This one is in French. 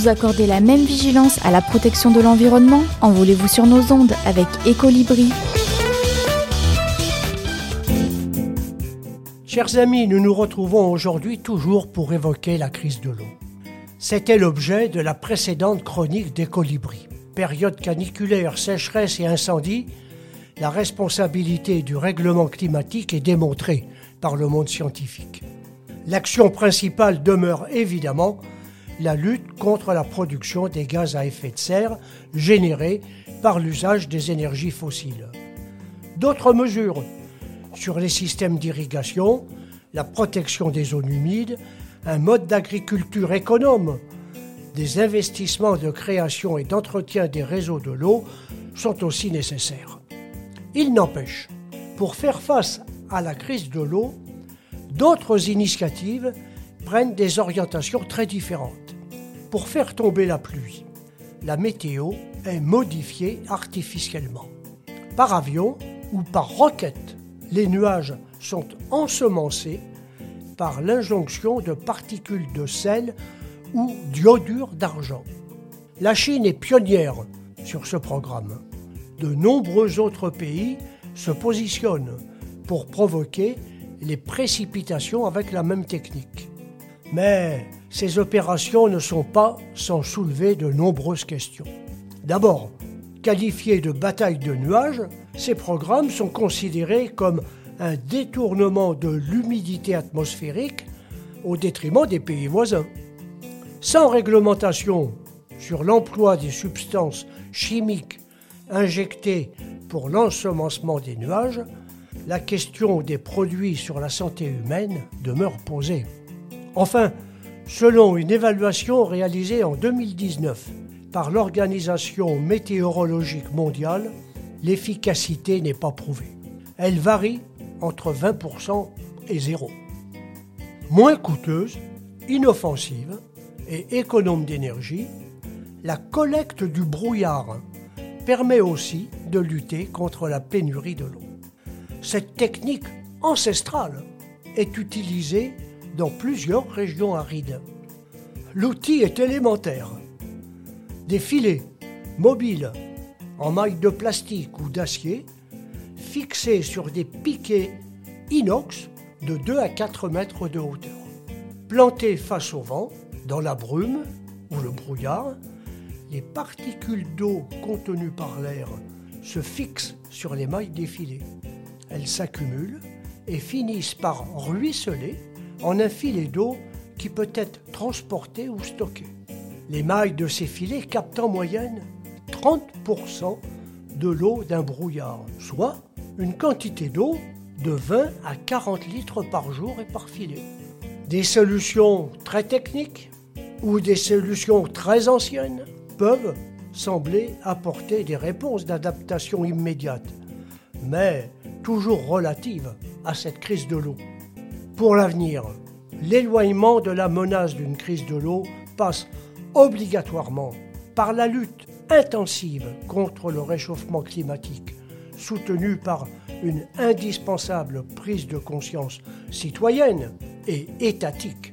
vous accorder la même vigilance à la protection de l'environnement Envolez-vous sur nos ondes avec Ecolibri. Chers amis, nous nous retrouvons aujourd'hui toujours pour évoquer la crise de l'eau. C'était l'objet de la précédente chronique d'Ecolibri. Période caniculaire, sécheresse et incendie, la responsabilité du règlement climatique est démontrée par le monde scientifique. L'action principale demeure évidemment la lutte contre la production des gaz à effet de serre générés par l'usage des énergies fossiles. D'autres mesures sur les systèmes d'irrigation, la protection des zones humides, un mode d'agriculture économe, des investissements de création et d'entretien des réseaux de l'eau sont aussi nécessaires. Il n'empêche, pour faire face à la crise de l'eau, d'autres initiatives prennent des orientations très différentes. Pour faire tomber la pluie, la météo est modifiée artificiellement. Par avion ou par roquette, les nuages sont ensemencés par l'injonction de particules de sel ou d'iodure d'argent. La Chine est pionnière sur ce programme. De nombreux autres pays se positionnent pour provoquer les précipitations avec la même technique. Mais ces opérations ne sont pas sans soulever de nombreuses questions. D'abord, qualifiés de bataille de nuages, ces programmes sont considérés comme un détournement de l'humidité atmosphérique au détriment des pays voisins. Sans réglementation sur l'emploi des substances chimiques injectées pour l'ensemencement des nuages, la question des produits sur la santé humaine demeure posée. Enfin, selon une évaluation réalisée en 2019 par l'Organisation météorologique mondiale, l'efficacité n'est pas prouvée. Elle varie entre 20% et 0. Moins coûteuse, inoffensive et économe d'énergie, la collecte du brouillard permet aussi de lutter contre la pénurie de l'eau. Cette technique ancestrale est utilisée dans plusieurs régions arides. L'outil est élémentaire. Des filets mobiles en maille de plastique ou d'acier fixés sur des piquets inox de 2 à 4 mètres de hauteur. Plantés face au vent, dans la brume ou le brouillard, les particules d'eau contenues par l'air se fixent sur les mailles des filets. Elles s'accumulent et finissent par ruisseler en un filet d'eau qui peut être transporté ou stocké. Les mailles de ces filets captent en moyenne 30% de l'eau d'un brouillard, soit une quantité d'eau de 20 à 40 litres par jour et par filet. Des solutions très techniques ou des solutions très anciennes peuvent sembler apporter des réponses d'adaptation immédiate, mais toujours relatives à cette crise de l'eau. Pour l'avenir, l'éloignement de la menace d'une crise de l'eau passe obligatoirement par la lutte intensive contre le réchauffement climatique, soutenue par une indispensable prise de conscience citoyenne et étatique.